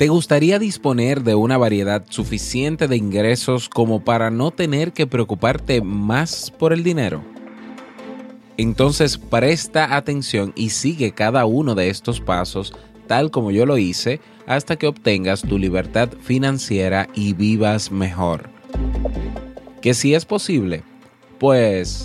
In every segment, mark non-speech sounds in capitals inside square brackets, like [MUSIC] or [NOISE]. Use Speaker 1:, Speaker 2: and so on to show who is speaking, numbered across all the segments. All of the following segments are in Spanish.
Speaker 1: ¿Te gustaría disponer de una variedad suficiente de ingresos como para no tener que preocuparte más por el dinero? Entonces presta atención y sigue cada uno de estos pasos tal como yo lo hice hasta que obtengas tu libertad financiera y vivas mejor. Que si es posible, pues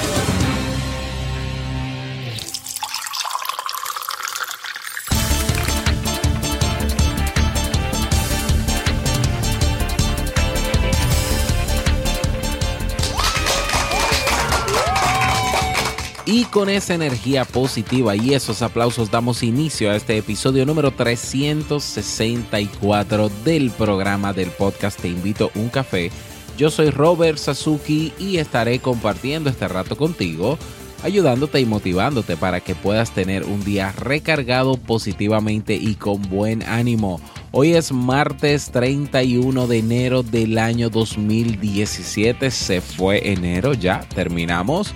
Speaker 1: Y con esa energía positiva y esos aplausos damos inicio a este episodio número 364 del programa del podcast Te invito a un café. Yo soy Robert Sasuki y estaré compartiendo este rato contigo, ayudándote y motivándote para que puedas tener un día recargado positivamente y con buen ánimo. Hoy es martes 31 de enero del año 2017. Se fue enero, ya terminamos.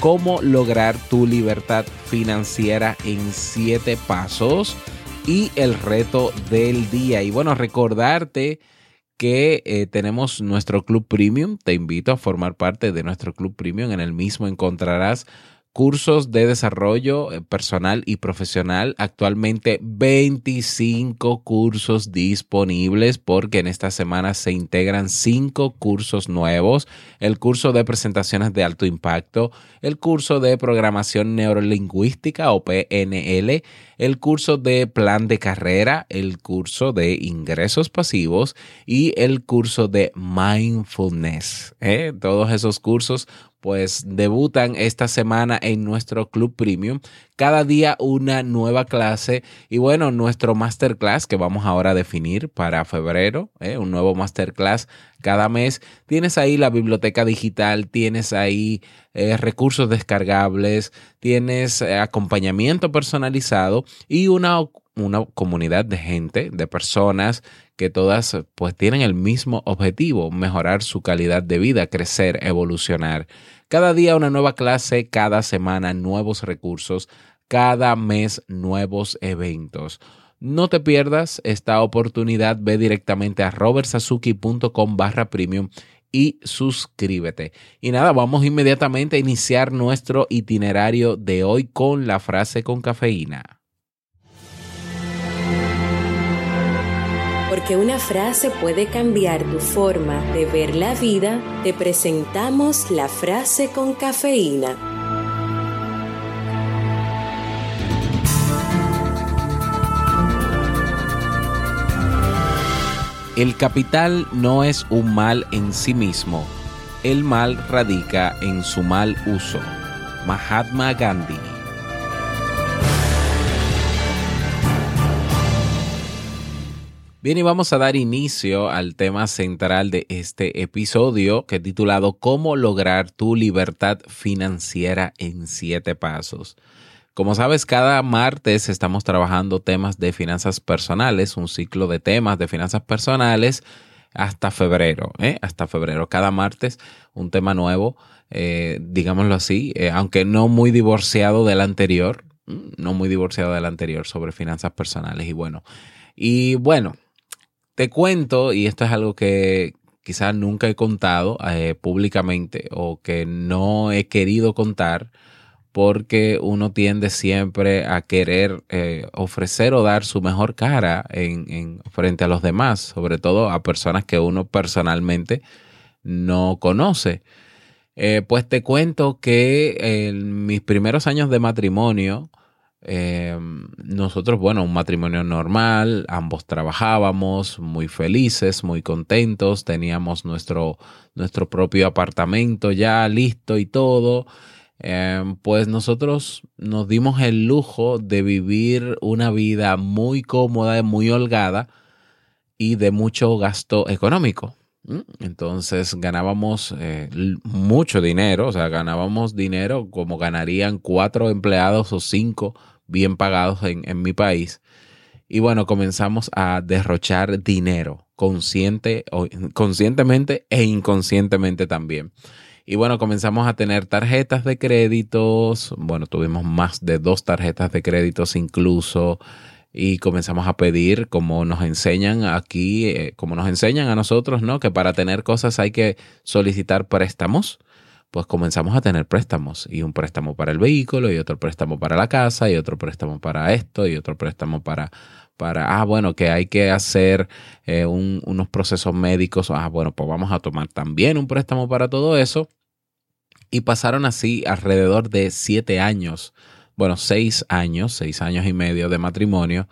Speaker 1: cómo lograr tu libertad financiera en siete pasos y el reto del día. Y bueno, recordarte que eh, tenemos nuestro club premium. Te invito a formar parte de nuestro club premium. En el mismo encontrarás cursos de desarrollo eh, personal y profesional. Actualmente 25 cursos disponibles porque en esta semana se integran 5 cursos nuevos. El curso de presentaciones de alto impacto, el curso de programación neurolingüística o PNL, el curso de plan de carrera, el curso de ingresos pasivos y el curso de mindfulness. ¿eh? Todos esos cursos pues debutan esta semana en nuestro Club Premium. Cada día una nueva clase y bueno, nuestro masterclass que vamos ahora a definir para febrero, ¿eh? un nuevo masterclass cada mes. Tienes ahí la biblioteca digital, tienes ahí eh, recursos descargables, tienes eh, acompañamiento personalizado y una, una comunidad de gente, de personas que todas pues tienen el mismo objetivo, mejorar su calidad de vida, crecer, evolucionar. Cada día una nueva clase, cada semana nuevos recursos, cada mes nuevos eventos. No te pierdas esta oportunidad, ve directamente a robertsazuki.com barra premium y suscríbete. Y nada, vamos inmediatamente a iniciar nuestro itinerario de hoy con la frase con cafeína.
Speaker 2: Porque una frase puede cambiar tu forma de ver la vida, te presentamos la frase con cafeína.
Speaker 1: El capital no es un mal en sí mismo, el mal radica en su mal uso. Mahatma Gandhi Bien, y vamos a dar inicio al tema central de este episodio que he titulado Cómo lograr tu libertad financiera en siete pasos. Como sabes, cada martes estamos trabajando temas de finanzas personales, un ciclo de temas de finanzas personales hasta febrero, ¿eh? hasta febrero. Cada martes un tema nuevo, eh, digámoslo así, eh, aunque no muy divorciado del anterior, no muy divorciado del anterior sobre finanzas personales. Y bueno, y bueno, te cuento, y esto es algo que quizás nunca he contado eh, públicamente o que no he querido contar porque uno tiende siempre a querer eh, ofrecer o dar su mejor cara en, frente a los demás, sobre todo a personas que uno personalmente no conoce. Eh, pues te cuento que en mis primeros años de matrimonio, eh, nosotros, bueno, un matrimonio normal, ambos trabajábamos muy felices, muy contentos, teníamos nuestro, nuestro propio apartamento ya listo y todo. Em, pues nosotros nos dimos el lujo de vivir una vida muy cómoda, muy holgada y de mucho gasto económico. Entonces ganábamos eh, mucho dinero, o sea, ganábamos dinero como ganarían cuatro empleados o cinco bien pagados en, en mi país. Y bueno, comenzamos a derrochar dinero, consciente, conscientemente e inconscientemente también. Y bueno, comenzamos a tener tarjetas de créditos. Bueno, tuvimos más de dos tarjetas de créditos incluso. Y comenzamos a pedir, como nos enseñan aquí, eh, como nos enseñan a nosotros, ¿no? Que para tener cosas hay que solicitar préstamos. Pues comenzamos a tener préstamos. Y un préstamo para el vehículo, y otro préstamo para la casa, y otro préstamo para esto, y otro préstamo para para, ah, bueno, que hay que hacer eh, unos procesos médicos, ah, bueno, pues vamos a tomar también un préstamo para todo eso. Y pasaron así alrededor de siete años, bueno, seis años, seis años y medio de matrimonio,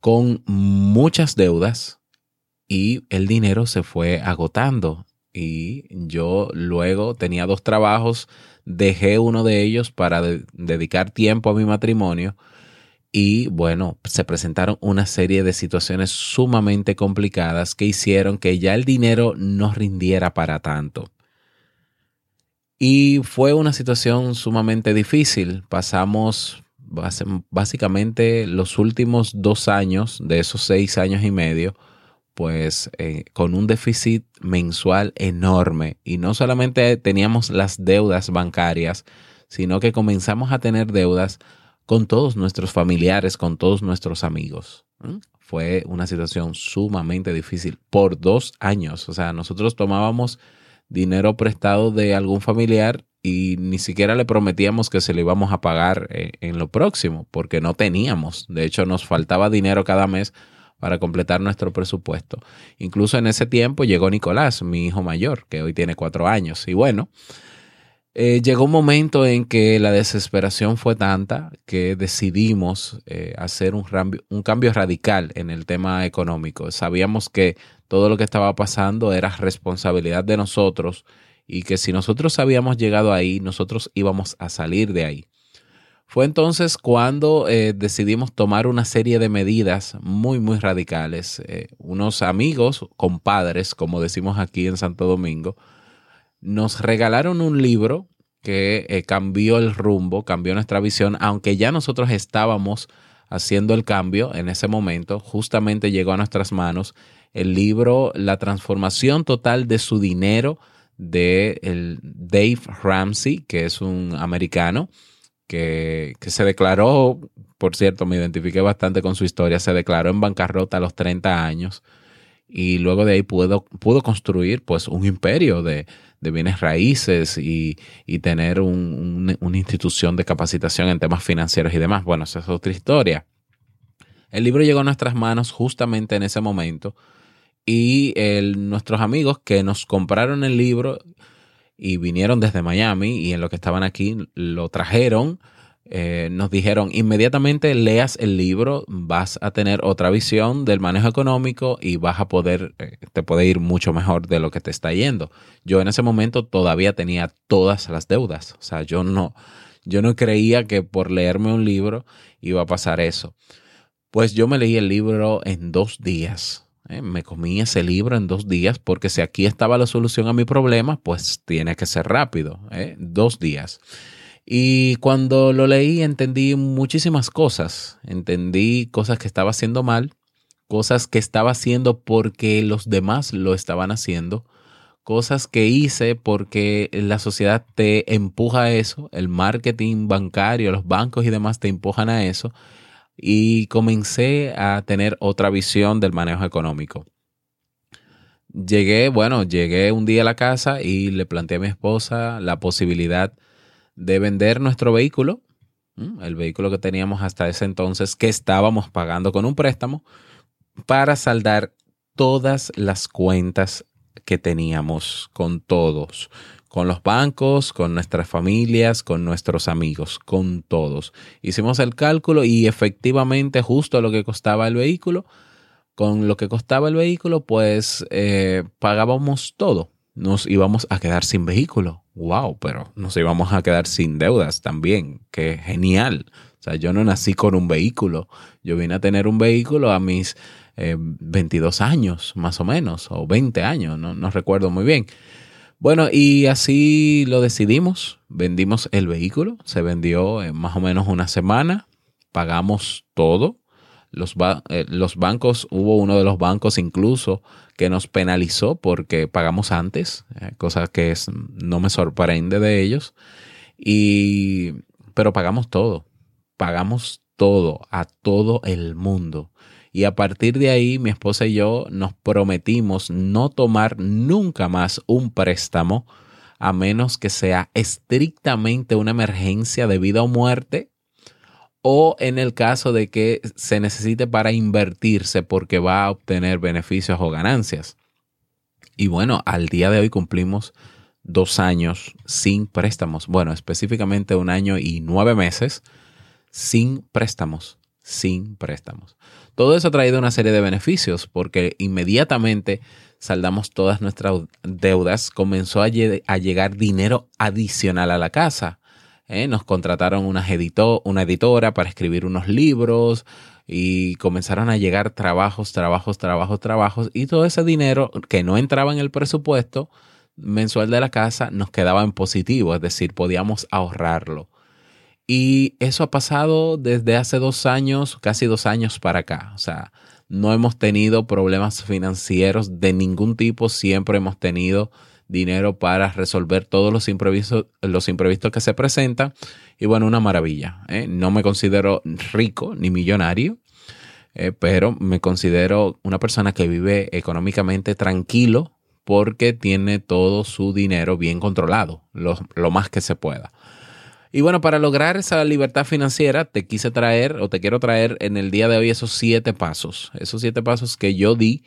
Speaker 1: con muchas deudas y el dinero se fue agotando. Y yo luego tenía dos trabajos, dejé uno de ellos para dedicar tiempo a mi matrimonio y bueno, se presentaron una serie de situaciones sumamente complicadas que hicieron que ya el dinero no rindiera para tanto. Y fue una situación sumamente difícil. Pasamos básicamente los últimos dos años de esos seis años y medio, pues eh, con un déficit mensual enorme. Y no solamente teníamos las deudas bancarias, sino que comenzamos a tener deudas con todos nuestros familiares, con todos nuestros amigos. Fue una situación sumamente difícil por dos años. O sea, nosotros tomábamos dinero prestado de algún familiar y ni siquiera le prometíamos que se le íbamos a pagar eh, en lo próximo, porque no teníamos. De hecho, nos faltaba dinero cada mes para completar nuestro presupuesto. Incluso en ese tiempo llegó Nicolás, mi hijo mayor, que hoy tiene cuatro años. Y bueno, eh, llegó un momento en que la desesperación fue tanta que decidimos eh, hacer un, un cambio radical en el tema económico. Sabíamos que todo lo que estaba pasando era responsabilidad de nosotros y que si nosotros habíamos llegado ahí, nosotros íbamos a salir de ahí. Fue entonces cuando eh, decidimos tomar una serie de medidas muy, muy radicales. unos amigos, compadres, como decimos aquí en Santo Domingo, nos regalaron un libro que eh, cambió el rumbo, cambió nuestra visión, aunque ya nosotros estábamos haciendo el cambio en ese momento, justamente llegó a nuestras manos el libro La transformación total de su dinero de el Dave Ramsey, que es un americano que, que, se declaró, por cierto, me identifiqué bastante con su historia, se declaró en bancarrota a los 30 años y luego de ahí pudo, pudo construir pues un imperio de, de bienes raíces y, tener una institución de capacitación en temas financieros y demás. Bueno, esa es otra historia. El libro llegó a nuestras manos justamente en ese momento y nuestros amigos que nos compraron el libro y vinieron desde Miami y en lo que estaban aquí lo trajeron eh, nos dijeron inmediatamente leas el libro, vas a tener otra visión del manejo económico y vas a poder, eh, te puede ir mucho mejor de lo que te está yendo. Yo en ese momento todavía tenía todas las deudas, o sea, yo no, yo no creía que por leerme un libro iba a pasar eso. Pues yo me leí el libro en dos días. ¿Eh? Me comí ese libro en dos días porque si aquí estaba la solución a mi problema, pues tiene que ser rápido, dos días. Y cuando lo leí entendí muchísimas cosas. Entendí cosas que estaba haciendo mal, cosas que estaba haciendo porque los demás lo estaban haciendo, cosas que hice porque la sociedad te empuja a eso, el marketing bancario, los bancos y demás te empujan a eso. Y comencé a tener otra visión del manejo económico. Llegué, bueno, llegué un día a la casa y le planteé a mi esposa la posibilidad de vender nuestro vehículo, el vehículo que teníamos hasta ese entonces, que estábamos pagando con un préstamo, para saldar todas las cuentas que teníamos con todos, con los bancos, con nuestras familias, con nuestros amigos, con todos. Hicimos el cálculo y efectivamente justo lo que costaba el vehículo, con lo que costaba el vehículo, pues eh, pagábamos todo. Nos íbamos a quedar sin vehículo. Wow, pero nos íbamos a quedar sin deudas también. Qué genial. O sea, yo no nací con un vehículo. Yo vine a tener un vehículo a mis 22 eh, años, más o menos, o 20 años, no, no recuerdo muy bien. Bueno, y así lo decidimos. Vendimos el vehículo, se vendió en más o menos una semana, pagamos todo. Los, eh, los, bancos, hubo uno de los bancos incluso que nos penalizó porque pagamos antes, eh, cosa que no me sorprende de ellos. Y, pero pagamos todo, pagamos todo, a todo el mundo. Y a partir de ahí, mi esposa y yo nos prometimos no tomar nunca más un préstamo a menos que sea estrictamente una emergencia de vida o muerte o en el caso de que se necesite para invertirse porque va a obtener beneficios o ganancias. Y bueno, al día de hoy cumplimos dos años sin préstamos. Bueno, específicamente un año y nueve meses sin préstamos, sin préstamos. Todo eso ha traído una serie de beneficios porque inmediatamente saldamos todas nuestras deudas, comenzó a, llegar dinero adicional a la casa. ¿eh? Nos contrataron una, una editora para escribir unos libros y comenzaron a llegar trabajos, trabajos, trabajos, trabajos y todo ese dinero que no entraba en el presupuesto mensual de la casa nos quedaba en positivo, es decir, podíamos ahorrarlo. Y eso ha pasado desde hace dos años, casi dos años para acá. O sea, no hemos tenido problemas financieros de ningún tipo, siempre hemos tenido dinero para resolver todos los imprevistos, los imprevistos que se presentan. Y bueno, una maravilla. ¿eh? No me considero rico ni millonario, eh, pero me considero una persona que vive económicamente tranquilo porque tiene todo su dinero bien controlado, lo más que se pueda. Y bueno, para lograr esa libertad financiera, te quise traer o te quiero traer en el día de hoy esos siete pasos. Esos siete pasos que yo di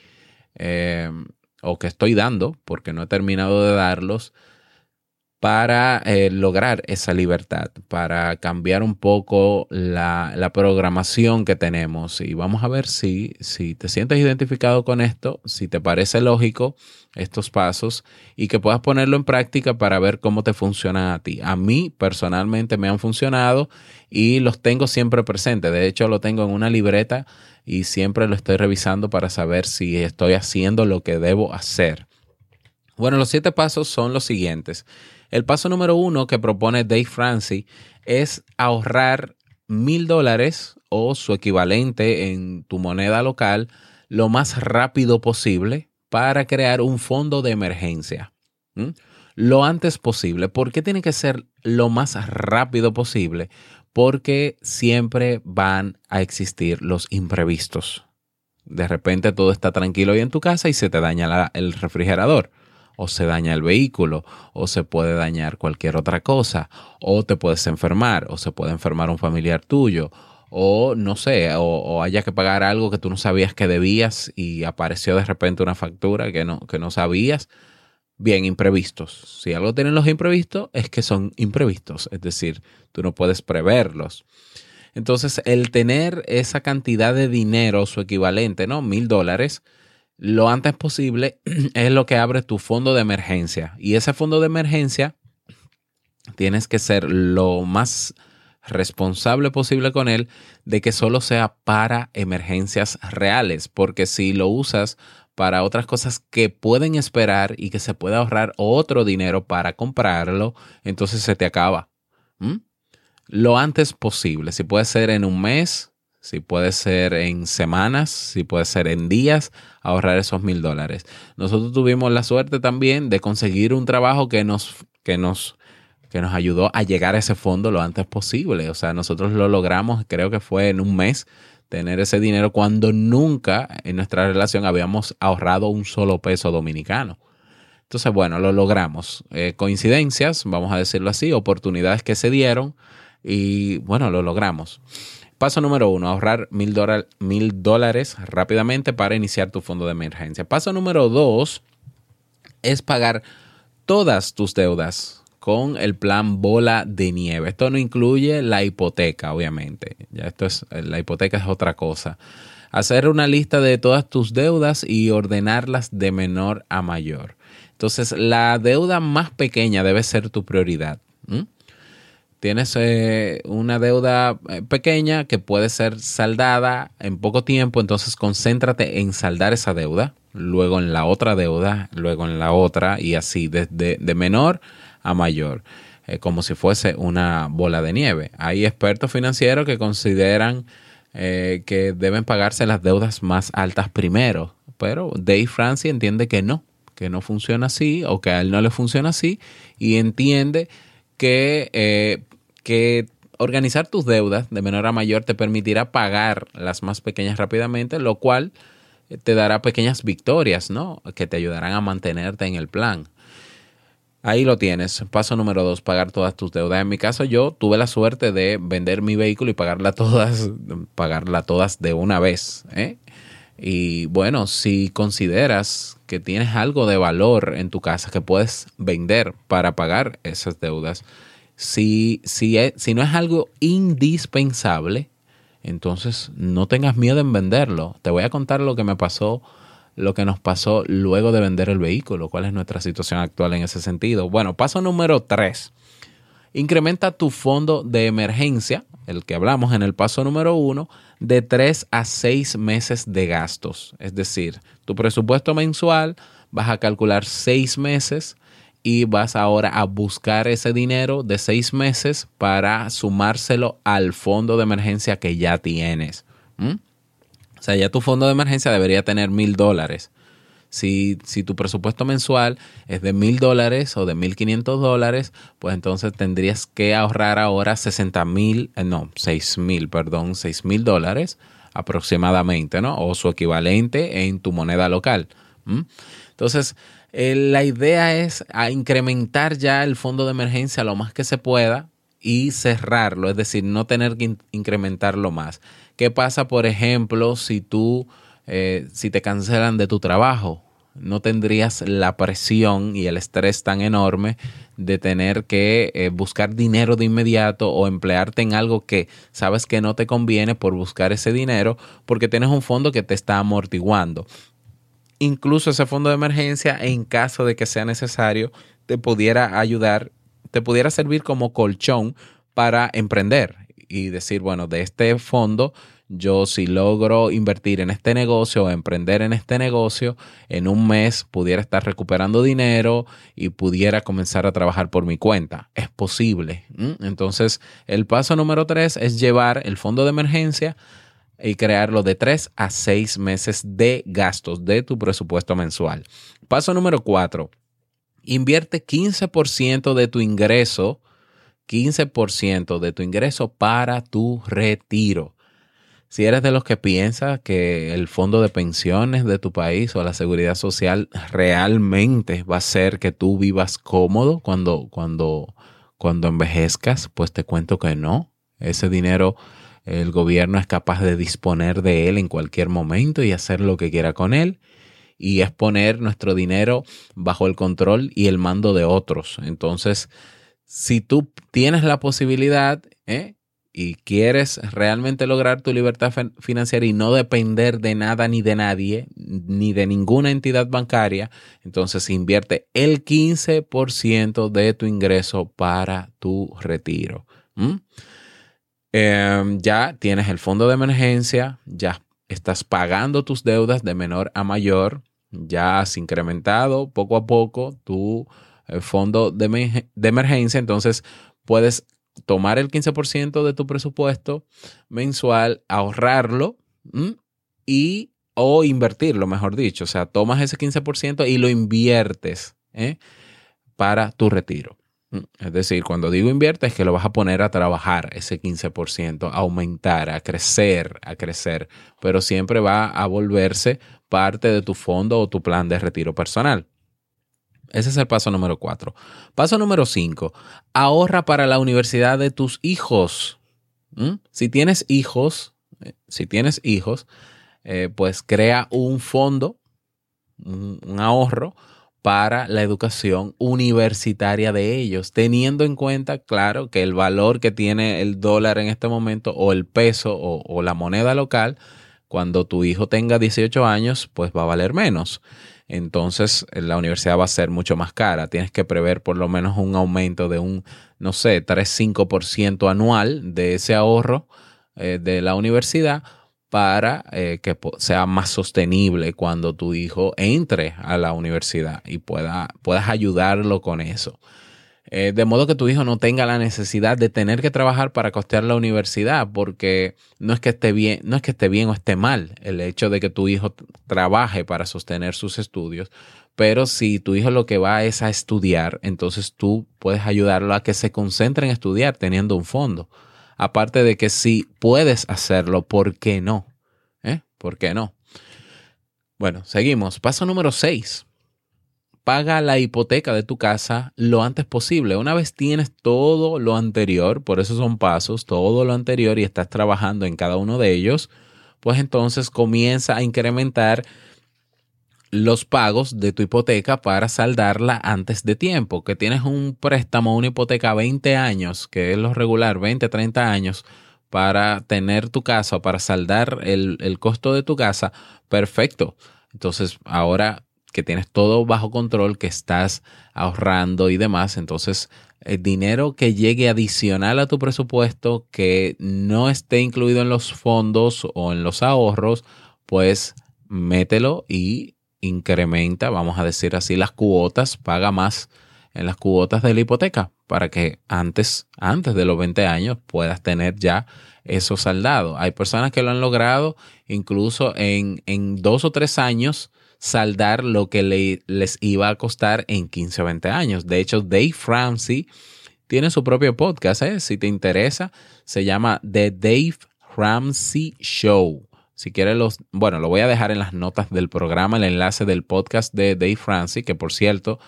Speaker 1: eh, o que estoy dando, porque no he terminado de darlos, para eh, lograr esa libertad, para cambiar un poco la, programación que tenemos. Y vamos a ver si, si te sientes identificado con esto, si te parece lógico estos pasos y que puedas ponerlo en práctica para ver cómo te funciona a ti. A mí personalmente me han funcionado y los tengo siempre presentes. De hecho, lo tengo en una libreta y siempre lo estoy revisando para saber si estoy haciendo lo que debo hacer. Bueno, los siete pasos son los siguientes. El paso número uno que propone Dave Francis es ahorrar mil dólares o su equivalente en tu moneda local lo más rápido posible para crear un fondo de emergencia. Lo antes posible. ¿Por qué tiene que ser lo más rápido posible? Porque siempre van a existir los imprevistos. De repente todo está tranquilo y en tu casa y se te daña el refrigerador o se daña el vehículo, o se puede dañar cualquier otra cosa, o te puedes enfermar, o se puede enfermar un familiar tuyo, o no sé, o, haya que pagar algo que tú no sabías que debías y apareció de repente una factura que no, que no sabías. Bien, imprevistos. Si algo tienen los imprevistos, es que son imprevistos, es decir, tú no puedes preverlos. Entonces, el tener esa cantidad de dinero, su equivalente, ¿no? Mil dólares, lo antes posible [CLEARS THROAT] es lo que abre tu fondo de emergencia. Y ese fondo de emergencia tienes que ser lo más responsable posible con él de que solo sea para emergencias reales, porque si lo usas para otras cosas que pueden esperar y que se puede ahorrar otro dinero para comprarlo, entonces se te acaba. Lo antes posible, si puede ser en un mes, si puede ser en semanas, si puede ser en días, ahorrar esos mil dólares. Nosotros tuvimos la suerte también de conseguir un trabajo que nos, que nos, que nos ayudó a llegar a ese fondo lo antes posible. O sea, nosotros lo logramos, creo que fue en un mes, tener ese dinero cuando nunca en nuestra relación habíamos ahorrado un solo peso dominicano. Entonces, bueno, lo logramos. Eh, coincidencias, vamos a decirlo así, oportunidades que se dieron y bueno, lo logramos. Paso número uno, ahorrar mil, mil dólares rápidamente para iniciar tu fondo de emergencia. Paso número dos es pagar todas tus deudas con el plan bola de nieve. Esto no incluye la hipoteca, obviamente. Ya esto es, la hipoteca es otra cosa. Hacer una lista de todas tus deudas y ordenarlas de menor a mayor. Entonces, la deuda más pequeña debe ser tu prioridad. Tienes eh, una deuda eh, pequeña que puede ser saldada en poco tiempo, entonces concéntrate en saldar esa deuda, luego en la otra deuda, luego en la otra y así, desde de menor a mayor, eh, como si fuese una bola de nieve. Hay expertos financieros que consideran que deben pagarse las deudas más altas primero, pero Dave Francis entiende que no, que no funciona así o que a él no le funciona así y entiende que que organizar tus deudas de menor a mayor te permitirá pagar las más pequeñas rápidamente, lo cual eh, te dará pequeñas victorias, ¿no? Que te ayudarán a mantenerte en el plan. Ahí lo tienes. Paso número dos, pagar todas tus deudas. En mi caso, yo tuve la suerte de vender mi vehículo y pagarla todas, pagarla todas de una vez. ¿eh? Y bueno, si consideras que tienes algo de valor en tu casa que puedes vender para pagar esas deudas, si, si, si no es algo indispensable, entonces no tengas miedo en venderlo. Te voy a contar lo que me pasó, lo que nos pasó luego de vender el vehículo, cuál es nuestra situación actual en ese sentido. Bueno, paso número tres. Incrementa tu fondo de emergencia, el que hablamos en el paso número uno, de tres a seis meses de gastos. Es decir, tu presupuesto mensual vas a calcular seis meses y vas ahora a buscar ese dinero de seis meses para sumárselo al fondo de emergencia que ya tienes. O sea, ya tu fondo de emergencia debería tener mil dólares. Si, si, tu presupuesto mensual es de mil dólares o de mil quinientos dólares, pues entonces tendrías que ahorrar ahora sesenta mil, eh, no, seis mil, perdón, seis mil dólares aproximadamente, ¿no? O su equivalente en tu moneda local. Entonces, eh, la idea es incrementar ya el fondo de emergencia lo más que se pueda y cerrarlo, es decir, no tener que incrementarlo más. ¿Qué pasa, por ejemplo, si tú, eh, si te cancelan de tu trabajo? No tendrías la presión y el estrés tan enorme de tener que eh, buscar dinero de inmediato o emplearte en algo que sabes que no te conviene por buscar ese dinero porque tienes un fondo que te está amortiguando incluso ese fondo de emergencia, en caso de que sea necesario, te pudiera ayudar, te pudiera servir como colchón para emprender y decir, bueno, de este fondo, yo si logro invertir en este negocio o emprender en este negocio, en un mes pudiera estar recuperando dinero y pudiera comenzar a trabajar por mi cuenta. Es posible. Entonces, el paso número tres es llevar el fondo de emergencia y crearlo de 3 a 6 meses de gastos de tu presupuesto mensual. Paso número 4. Invierte 15% de tu ingreso, 15% de tu ingreso para tu retiro. Si eres de los que piensa que el fondo de pensiones de tu país o la seguridad social realmente va a hacer que tú vivas cómodo cuando, cuando, cuando envejezcas, pues te cuento que no. Ese dinero el gobierno es capaz de disponer de él en cualquier momento y hacer lo que quiera con él. Y es poner nuestro dinero bajo el control y el mando de otros. Entonces, si tú tienes la posibilidad ¿eh? y quieres realmente lograr tu libertad financiera y no depender de nada ni de nadie, ni de ninguna entidad bancaria, entonces invierte el 15% de tu ingreso para tu retiro. Em, ya tienes el fondo de emergencia, ya estás pagando tus deudas de menor a mayor, ya has incrementado poco a poco tu eh, fondo de, emergencia, entonces puedes tomar el 15% de tu presupuesto mensual, ahorrarlo y o invertirlo, mejor dicho. O sea, tomas ese 15% y lo inviertes ¿eh? para tu retiro. Es decir, cuando digo invierte es que lo vas a poner a trabajar ese 15%, a aumentar, a crecer, a crecer, pero siempre va a volverse parte de tu fondo o tu plan de retiro personal. Ese es el paso número cuatro. Paso número cinco, ahorra para la universidad de tus hijos. ¿Mm? Si tienes hijos, eh, si tienes hijos, eh, pues crea un fondo, un, ahorro para la educación universitaria de ellos, teniendo en cuenta, claro, que el valor que tiene el dólar en este momento o el peso o, o la moneda local, cuando tu hijo tenga 18 años, pues va a valer menos entonces la universidad va a ser mucho más cara. Tienes que prever por lo menos un aumento de un, no sé, 3-5% anual de ese ahorro eh, de la universidad para eh, que sea más sostenible cuando tu hijo entre a la universidad y pueda, puedas ayudarlo con eso. Eh, de modo que tu hijo no tenga la necesidad de tener que trabajar para costear la universidad, porque no es que esté bien, no es que esté bien o esté mal el hecho de que tu hijo trabaje para sostener sus estudios, pero si tu hijo lo que va es a estudiar, entonces tú puedes ayudarlo a que se concentre en estudiar teniendo un fondo. Aparte de que si puedes hacerlo, ¿por qué no? ¿Eh? ¿Por qué no? Bueno, seguimos. Paso número 6 paga la hipoteca de tu casa lo antes posible. Una vez tienes todo lo anterior, por eso son pasos, todo lo anterior y estás trabajando en cada uno de ellos, pues entonces comienza a incrementar los pagos de tu hipoteca para saldarla antes de tiempo. Que tienes un préstamo, una hipoteca a 20 años, que es lo regular, 20, 30 años, para tener tu casa para saldar el, el costo de tu casa, perfecto. Entonces ahora que tienes todo bajo control, que estás ahorrando y demás. Entonces, el dinero que llegue adicional a tu presupuesto, que no esté incluido en los fondos o en los ahorros, pues mételo y incrementa, vamos a decir así, las cuotas, paga más en las cuotas de la hipoteca para que antes, antes de los 20 años puedas tener ya eso saldado. Hay personas que lo han logrado incluso en, en dos o tres años saldar lo que les iba a costar en 15 o 20 años. De hecho, Dave Ramsey tiene su propio podcast, ¿eh? si te interesa, se llama The Dave Ramsey Show. Si quieres los, bueno, lo voy a dejar en las notas del programa, el enlace del podcast de Dave Ramsey, que por cierto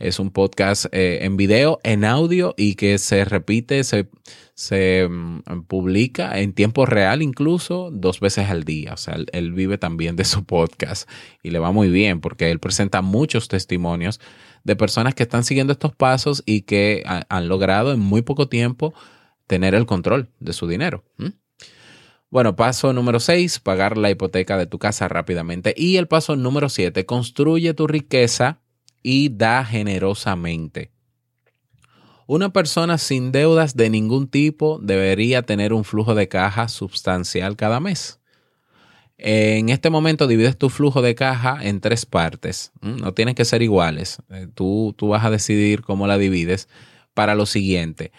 Speaker 1: es un podcast eh, en video, en audio y que se repite, se, se mm, publica en tiempo real incluso dos veces al día. O sea, él, vive también de su podcast y le va muy bien porque él presenta muchos testimonios de personas que están siguiendo estos pasos y que han logrado en muy poco tiempo tener el control de su dinero. Bueno, paso número 6, pagar la hipoteca de tu casa rápidamente. Y el paso número 7, construye tu riqueza y da generosamente. Una persona sin deudas de ningún tipo debería tener un flujo de caja sustancial cada mes. En este momento divides tu flujo de caja en tres partes. No tienen que ser iguales. Eh, tú, tú vas a decidir cómo la divides para lo siguiente.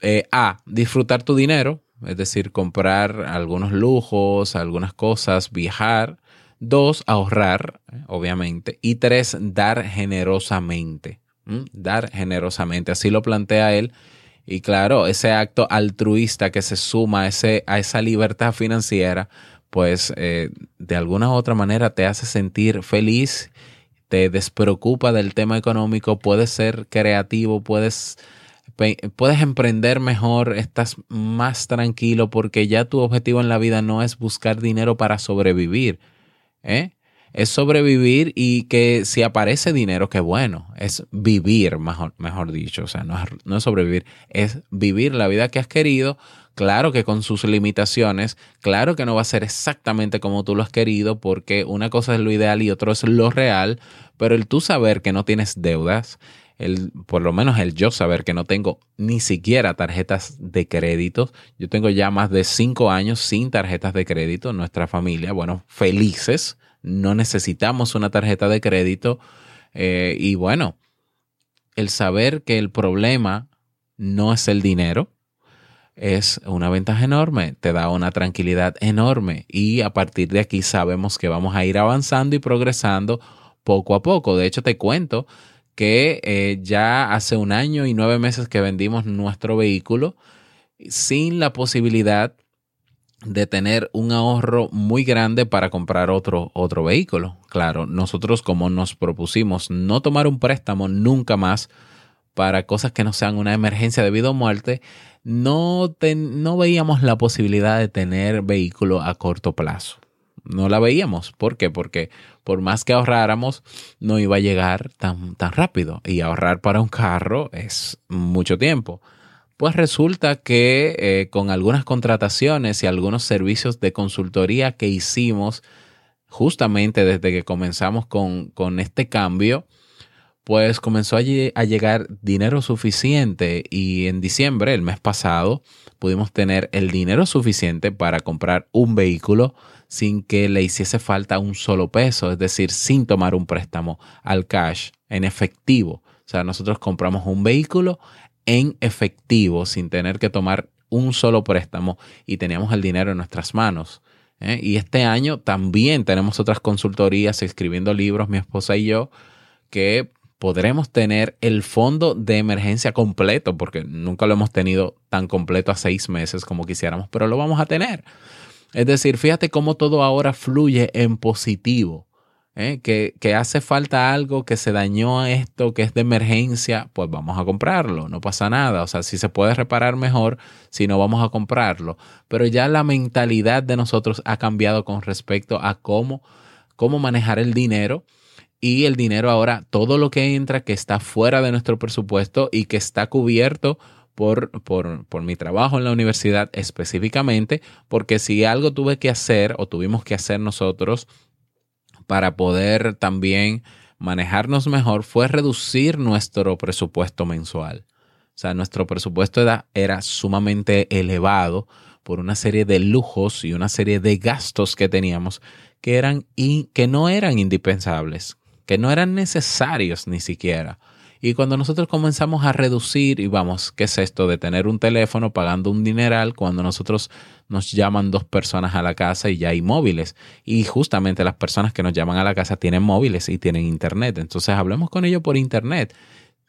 Speaker 1: Eh, a, disfrutar tu dinero, es decir, comprar algunos lujos, algunas cosas, viajar. Dos, ahorrar, obviamente. Y tres, dar generosamente. Dar generosamente. Así lo plantea él. Y claro, ese acto altruista que se suma a, ese, a esa libertad financiera, pues eh, de alguna u otra manera te hace sentir feliz, te despreocupa del tema económico, puedes ser creativo, puedes, puedes emprender mejor, estás más tranquilo porque ya tu objetivo en la vida no es buscar dinero para sobrevivir, ¿eh? Es sobrevivir y que si aparece dinero, qué bueno. Es vivir, mejor, mejor dicho. O sea, no es, no es sobrevivir, es vivir la vida que has querido. Claro que con sus limitaciones, claro que no va a ser exactamente como tú lo has querido, porque una cosa es lo ideal y otro es lo real, pero el tú saber que no tienes deudas, el, por lo menos el yo saber que no tengo ni siquiera tarjetas de crédito. Yo tengo ya más de cinco años sin tarjetas de crédito en nuestra familia. Bueno, felices. No necesitamos una tarjeta de crédito. Eh, y bueno, el saber que el problema no es el dinero es una ventaja enorme, te da una tranquilidad enorme y a partir de aquí sabemos que vamos a ir avanzando y progresando poco a poco. De hecho, te cuento que eh, ya hace un año y nueve meses que vendimos nuestro vehículo sin la posibilidad de tener un ahorro muy grande para comprar otro, otro vehículo. Claro, nosotros como nos propusimos no tomar un préstamo nunca más para cosas que no sean una emergencia debido a muerte, no, no veíamos la posibilidad de tener vehículo a corto plazo. No la veíamos. ¿Por qué? Porque por más que ahorráramos, no iba a llegar tan, tan rápido. Y ahorrar para un carro es mucho tiempo. Pues resulta que eh, con algunas contrataciones y algunos servicios de consultoría que hicimos justamente desde que comenzamos con, con este cambio, pues comenzó a, a, llegar dinero suficiente y en diciembre, el mes pasado, pudimos tener el dinero suficiente para comprar un vehículo sin que le hiciese falta un solo peso, es decir, sin tomar un préstamo al cash, en efectivo. O sea, nosotros compramos un vehículo en efectivo sin tener que tomar un solo préstamo y teníamos el dinero en nuestras manos. ¿eh? Y este año también tenemos otras consultorías escribiendo libros, mi esposa y yo, que podremos tener el fondo de emergencia completo, porque nunca lo hemos tenido tan completo a seis meses como quisiéramos, pero lo vamos a tener. Es decir, fíjate cómo todo ahora fluye en positivo. ¿eh? que, hace falta algo, que se dañó esto, que es de emergencia, pues vamos a comprarlo, no pasa nada. O sea, si se puede reparar mejor, si no vamos a comprarlo. Pero ya la mentalidad de nosotros ha cambiado con respecto a cómo, cómo manejar el dinero. Y el dinero ahora, todo lo que entra que está fuera de nuestro presupuesto y que está cubierto por, por, por, mi trabajo en la universidad específicamente, porque si algo tuve que hacer o tuvimos que hacer nosotros para poder también manejarnos mejor fue reducir nuestro presupuesto mensual. O sea, nuestro presupuesto era, era, sumamente elevado por una serie de lujos y una serie de gastos que teníamos que, eran que no eran indispensables, que no eran necesarios ni siquiera. Y cuando nosotros comenzamos a reducir, y vamos, ¿qué es esto de tener un teléfono pagando un dineral cuando nosotros nos llaman dos personas a la casa y ya hay móviles? Y justamente las personas que nos llaman a la casa tienen móviles y tienen internet. Entonces hablemos con ellos por internet.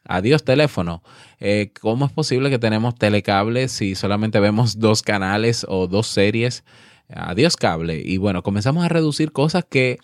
Speaker 1: Adiós teléfono. Eh, ¿Cómo es posible que tenemos telecables si solamente vemos dos canales o dos series? Adiós cable. Y bueno, comenzamos a reducir cosas que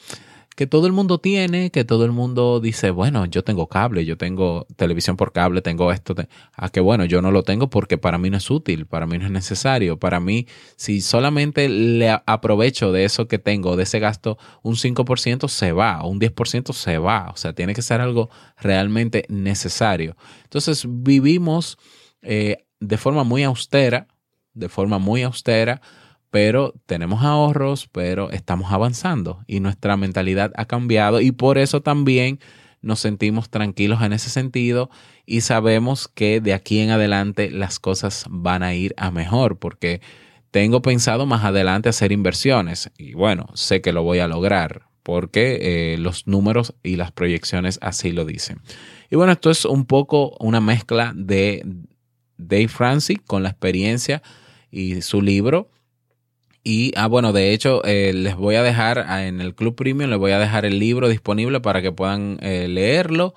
Speaker 1: que todo el mundo tiene, que todo el mundo dice, bueno, yo tengo cable, yo tengo televisión por cable, tengo esto, a que bueno, yo no lo tengo porque para mí no es útil, para mí no es necesario, para mí si solamente le aprovecho de eso que tengo, de ese gasto, un 5% se va, un 10% se va, o sea, tiene que ser algo realmente necesario. Entonces vivimos eh, de forma muy austera, de forma muy austera, pero tenemos ahorros, pero estamos avanzando y nuestra mentalidad ha cambiado y por eso también nos sentimos tranquilos en ese sentido y sabemos que de aquí en adelante las cosas van a ir a mejor porque tengo pensado más adelante hacer inversiones y bueno, sé que lo voy a lograr porque eh, los números y las proyecciones así lo dicen. Y bueno, esto es un poco una mezcla de Dave Francis con la experiencia y su libro y, ah, bueno, de hecho, eh, les voy a dejar en el Club Premium, les voy a dejar el libro disponible para que puedan eh, leerlo.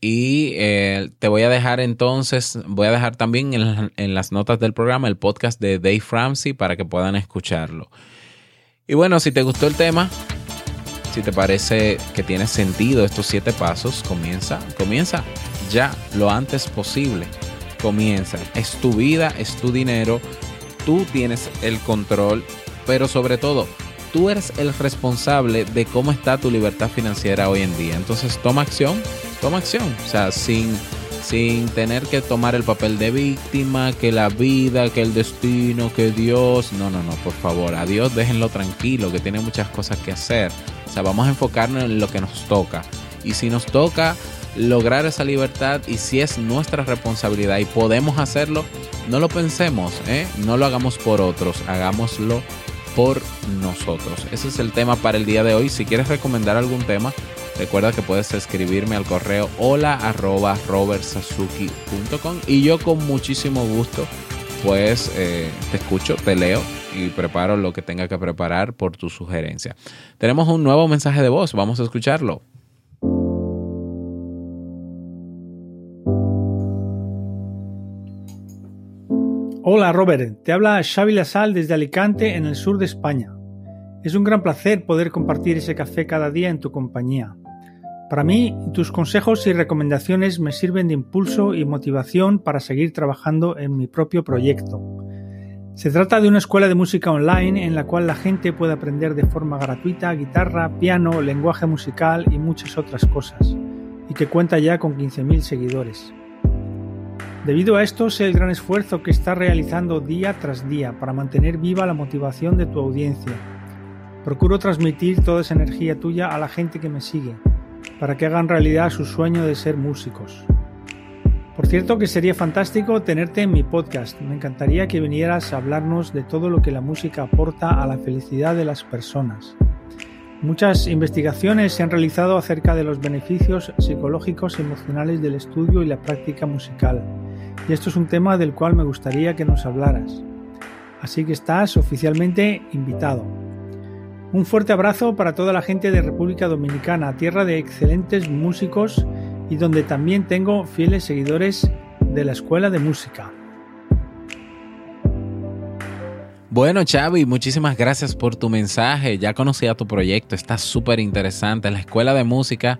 Speaker 1: Y eh, te voy a dejar entonces, voy a dejar también en, las notas del programa el podcast de Dave Ramsey para que puedan escucharlo. Y bueno, si te gustó el tema, si te parece que tiene sentido estos siete pasos, comienza, comienza ya lo antes posible. Comienza. Es tu vida, es tu dinero tú tienes el control, pero sobre todo, tú eres el responsable de cómo está tu libertad financiera hoy en día. Entonces, toma acción, toma acción. O sea, sin, sin tener que tomar el papel de víctima, que la vida, que el destino, que Dios. No, no, no, por favor, a Dios déjenlo tranquilo, que tiene muchas cosas que hacer. O sea, vamos a enfocarnos en lo que nos toca. Y si nos toca lograr esa libertad y si es nuestra responsabilidad y podemos hacerlo, no lo pensemos, ¿eh? no lo hagamos por otros, hagámoslo por nosotros. Ese es el tema para el día de hoy. Si quieres recomendar algún tema, recuerda que puedes escribirme al correo hola arroba robertsazuki.com y yo con muchísimo gusto pues eh, te escucho, te leo y preparo lo que tenga que preparar por tu sugerencia. Tenemos un nuevo mensaje de voz, vamos a escucharlo.
Speaker 3: Hola Robert, te habla Xavi Lasal desde Alicante en el sur de España. Es un gran placer poder compartir ese café cada día en tu compañía. Para mí, tus consejos y recomendaciones me sirven de impulso y motivación para seguir trabajando en mi propio proyecto. Se trata de una escuela de música online en la cual la gente puede aprender de forma gratuita guitarra, piano, lenguaje musical y muchas otras cosas, y que cuenta ya con 15.000 seguidores. Debido a esto, sé el gran esfuerzo que estás realizando día tras día para mantener viva la motivación de tu audiencia. Procuro transmitir toda esa energía tuya a la gente que me sigue, para que hagan realidad su sueño de ser músicos. Por cierto que sería fantástico tenerte en mi podcast. Me encantaría que vinieras a hablarnos de todo lo que la música aporta a la felicidad de las personas. Muchas investigaciones se han realizado acerca de los beneficios psicológicos y emocionales del estudio y la práctica musical y esto es un tema del cual me gustaría que nos hablaras. Así que estás oficialmente invitado. Un fuerte abrazo para toda la gente de República Dominicana, tierra de excelentes músicos y donde también tengo fieles seguidores de la Escuela de Música.
Speaker 1: Bueno, Xavi, muchísimas gracias por tu mensaje. Ya conocía tu proyecto, está súper interesante. La Escuela de Música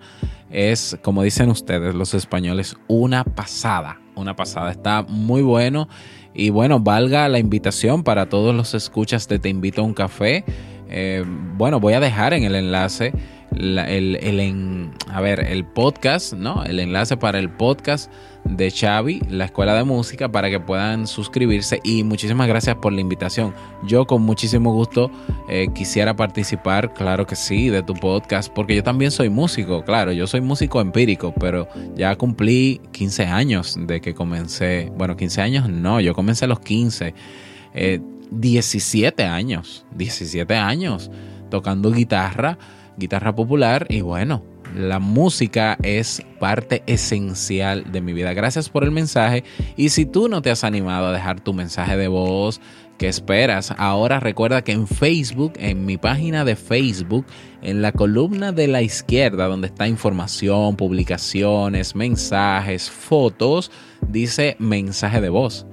Speaker 1: es, como dicen ustedes, los españoles, una pasada una pasada. Está muy bueno. Y bueno, valga la invitación para todos los escuchas de Te invito a un café. Eh, bueno, voy a dejar en el enlace el, el, a ver, el podcast, ¿no? El enlace para el podcast de Xavi, la escuela de música, para que puedan suscribirse. Y muchísimas gracias por la invitación. Yo con muchísimo gusto eh, quisiera participar, claro que sí, de tu podcast, porque yo también soy músico, claro, yo soy músico empírico, pero ya cumplí 15 años de que comencé, bueno, 15 años no, yo comencé a los 15. 17 eh, años, 17 años tocando guitarra guitarra popular y bueno, la música es parte esencial de mi vida. Gracias por el mensaje y si tú no te has animado a dejar tu mensaje de voz, ¿qué esperas? Ahora recuerda que en Facebook, en mi página de Facebook, en la columna de la izquierda donde está información, publicaciones, mensajes, fotos, dice mensaje de voz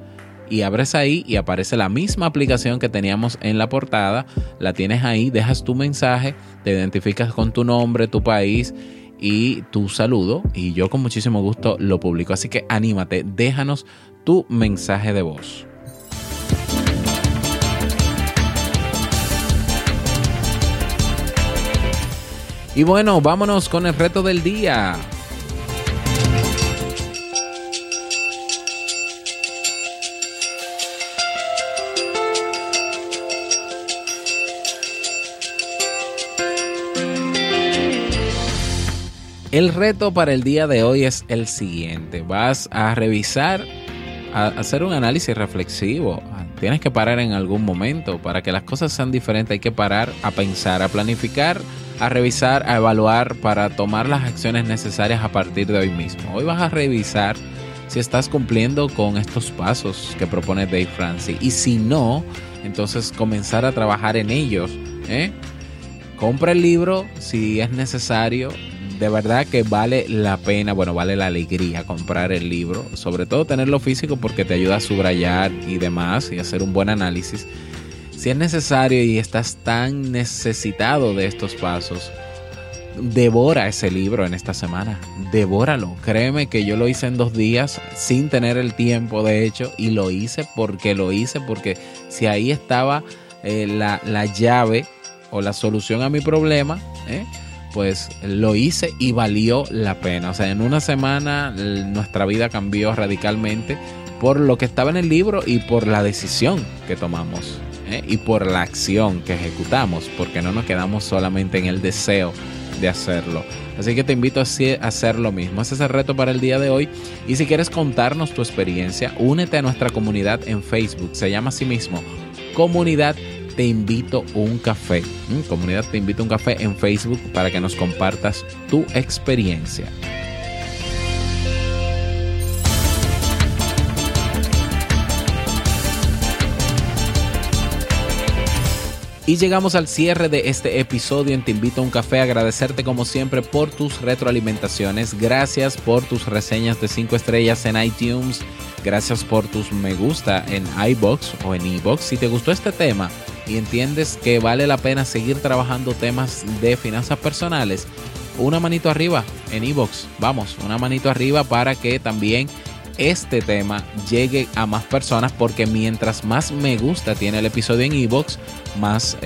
Speaker 1: y abres ahí y aparece la misma aplicación que teníamos en la portada. La tienes ahí, dejas tu mensaje, te identificas con tu nombre, tu país y tu saludo y yo con muchísimo gusto lo publico. Así que anímate, déjanos tu mensaje de voz. Y bueno, vámonos con el reto del día. El reto para el día de hoy es el siguiente. Vas a revisar, a hacer un análisis reflexivo. Tienes que parar en algún momento. Para que las cosas sean diferentes hay que parar a pensar, a planificar, a revisar, a evaluar para tomar las acciones necesarias a partir de hoy mismo. Hoy vas a revisar si estás cumpliendo con estos pasos que propone Dave Francis. Y si no, entonces comenzar a trabajar en ellos. ¿eh? Compra el libro si es necesario de verdad que vale la pena, bueno, vale la alegría comprar el libro, sobre todo tenerlo físico porque te ayuda a subrayar y demás y hacer un buen análisis. Si es necesario y estás tan necesitado de estos pasos, devora ese libro en esta semana, devóralo. Créeme que yo lo hice en dos días sin tener el tiempo, de hecho, y lo hice porque lo hice, porque si ahí estaba eh, la, la, llave o la solución a mi problema, ¿eh? Pues lo hice y valió la pena. O sea, en una semana nuestra vida cambió radicalmente por lo que estaba en el libro y por la decisión que tomamos ¿eh? y por la acción que ejecutamos, porque no nos quedamos solamente en el deseo de hacerlo. Así que te invito a hacer lo mismo. Ese es el reto para el día de hoy. Y si quieres contarnos tu experiencia, únete a nuestra comunidad en Facebook. Se llama así mismo Comunidad te invito un café. Mm, comunidad te invito un café en Facebook para que nos compartas tu experiencia. Y llegamos al cierre de este episodio en Te invito a un café. Agradecerte como siempre por tus retroalimentaciones. Gracias por tus reseñas de 5 estrellas en iTunes. Gracias por tus me gusta en iBox o en iBox. Si te gustó este tema y entiendes que vale la pena seguir trabajando temas de finanzas personales, una manito arriba en iBox. Vamos, una manito arriba para que también este tema llegue a más personas porque mientras más me gusta tiene el episodio en Evox, más,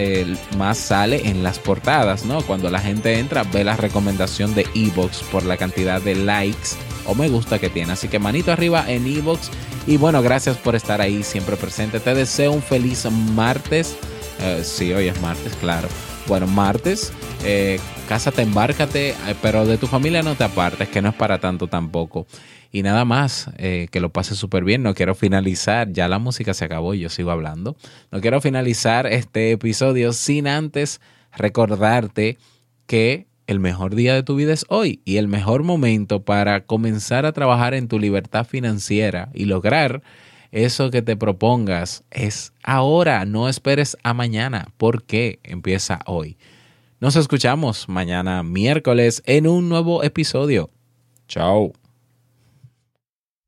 Speaker 1: más sale en las portadas, ¿no? Cuando la gente entra, ve la recomendación de Evox por la cantidad de likes o me gusta que tiene. Así que manito arriba en Evox. Y bueno, gracias por estar ahí siempre presente. Te deseo un feliz martes. Eh, sí, hoy es martes, claro. Bueno, martes. Eh, cásate, embárcate, eh, pero de tu familia no te apartes, que no es para tanto tampoco. Y nada más, eh, que lo pase súper bien. No quiero finalizar, ya la música se acabó y yo sigo hablando. No quiero finalizar este episodio sin antes recordarte que el mejor día de tu vida es hoy y el mejor momento para comenzar a trabajar en tu libertad financiera y lograr eso que te propongas es ahora, no esperes a mañana, porque empieza hoy. Nos escuchamos mañana miércoles en un nuevo episodio. Chao.